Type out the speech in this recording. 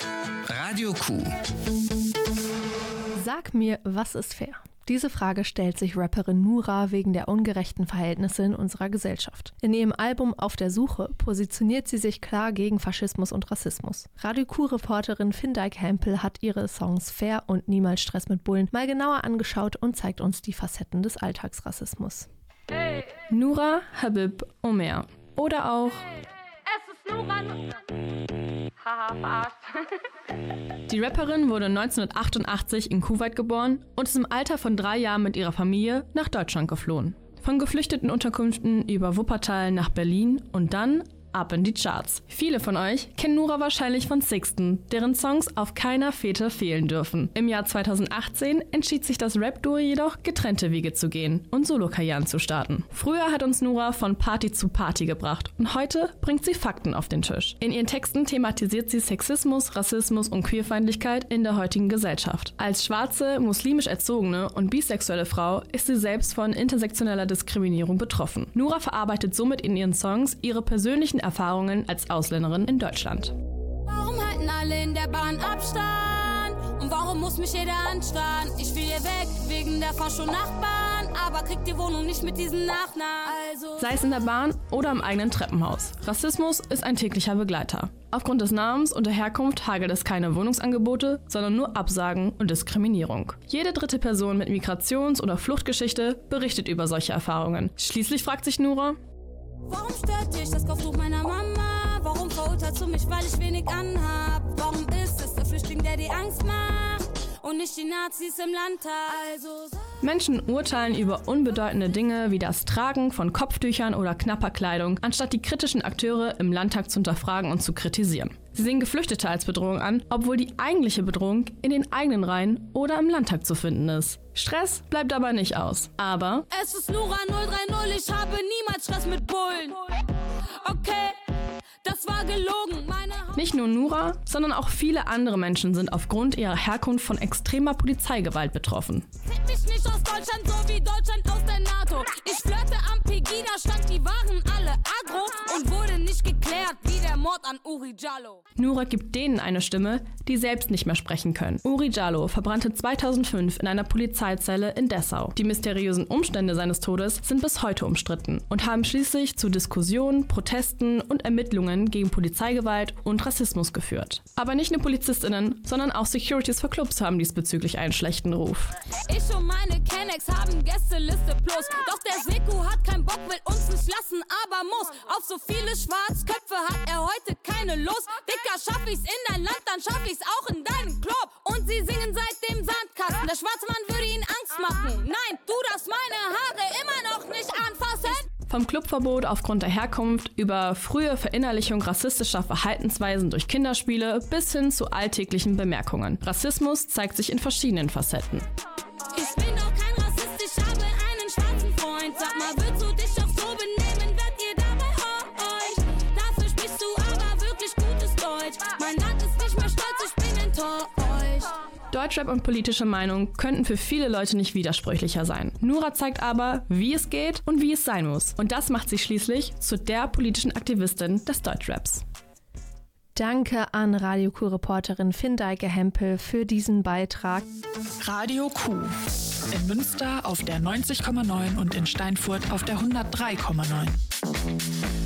Radio Q. Sag mir, was ist fair? Diese Frage stellt sich Rapperin Nura wegen der ungerechten Verhältnisse in unserer Gesellschaft. In ihrem Album Auf der Suche positioniert sie sich klar gegen Faschismus und Rassismus. Radio Q-Reporterin Findike Hempel hat ihre Songs Fair und Niemals Stress mit Bullen mal genauer angeschaut und zeigt uns die Facetten des Alltagsrassismus. Hey. Nura Habib Omer oder auch Es ist Nura. Haha, verarscht. Die Rapperin wurde 1988 in Kuwait geboren und ist im Alter von drei Jahren mit ihrer Familie nach Deutschland geflohen. Von geflüchteten Unterkünften über Wuppertal nach Berlin und dann ab in die Charts. Viele von euch kennen Nura wahrscheinlich von Sixten, deren Songs auf keiner Fete fehlen dürfen. Im Jahr 2018 entschied sich das Rap-Duo jedoch, getrennte Wege zu gehen und Solokarrieren zu starten. Früher hat uns Nura von Party zu Party gebracht und heute bringt sie Fakten auf den Tisch. In ihren Texten thematisiert sie Sexismus, Rassismus und Queerfeindlichkeit in der heutigen Gesellschaft. Als schwarze, muslimisch erzogene und bisexuelle Frau ist sie selbst von intersektioneller Diskriminierung betroffen. Nura verarbeitet somit in ihren Songs ihre persönlichen Erfahrungen als Ausländerin in Deutschland. Warum halten alle in der Bahn Abstand? Und warum muss mich jeder anstarren? Ich will hier weg, wegen der Fascho-Nachbarn. Aber kriegt die Wohnung nicht mit diesem Nachnamen. Also Sei es in der Bahn oder im eigenen Treppenhaus. Rassismus ist ein täglicher Begleiter. Aufgrund des Namens und der Herkunft hagelt es keine Wohnungsangebote, sondern nur Absagen und Diskriminierung. Jede dritte Person mit Migrations- oder Fluchtgeschichte berichtet über solche Erfahrungen. Schließlich fragt sich Nura, Warum stört dich das Kopftuch meiner Mama? Warum verurteilst du mich, weil ich wenig anhab? Warum ist es der Flüchtling, der die Angst macht? Und nicht die Nazis im Landtag? Also Menschen urteilen über unbedeutende Dinge wie das Tragen von Kopftüchern oder knapper Kleidung, anstatt die kritischen Akteure im Landtag zu hinterfragen und zu kritisieren. Sie sehen Geflüchtete als Bedrohung an, obwohl die eigentliche Bedrohung in den eigenen Reihen oder im Landtag zu finden ist. Stress bleibt dabei nicht aus. Aber Es ist Nura 030, ich habe niemals Stress mit Bullen. Okay, das war gelogen. Nicht nur Nura, sondern auch viele andere Menschen sind aufgrund ihrer Herkunft von extremer Polizeigewalt betroffen. zieht mich nicht aus Deutschland, so wie Deutschland aus der Mord an Uri Jallo. Nura gibt denen eine Stimme, die selbst nicht mehr sprechen können. Uri Jallo verbrannte 2005 in einer Polizeizelle in Dessau. Die mysteriösen Umstände seines Todes sind bis heute umstritten und haben schließlich zu Diskussionen, Protesten und Ermittlungen gegen Polizeigewalt und Rassismus geführt. Aber nicht nur Polizistinnen, sondern auch Securities für Clubs haben diesbezüglich einen schlechten Ruf. Ich und meine Kennex haben Gästeliste plus. Doch der Seku hat keinen Bock, will uns nicht lassen, aber muss. Auf so viele Schwarzköpfe hat er heute keine Lust. Dicker, schaff ich's in dein Land, dann schaff ich's auch in deinen Club. Und sie singen seit dem Sandkasten. Der schwarze Mann würde ihnen Angst machen. Nein, du darfst meine Haare immer noch nicht anfassen. Vom Clubverbot aufgrund der Herkunft über frühe Verinnerlichung rassistischer Verhaltensweisen durch Kinderspiele bis hin zu alltäglichen Bemerkungen. Rassismus zeigt sich in verschiedenen Facetten. Deutschrap und politische Meinung könnten für viele Leute nicht widersprüchlicher sein. Nura zeigt aber, wie es geht und wie es sein muss. Und das macht sie schließlich zu der politischen Aktivistin des Deutschraps. Danke an Radio Q-Reporterin Findeike Hempel für diesen Beitrag. Radio Q. In Münster auf der 90,9 und in Steinfurt auf der 103,9.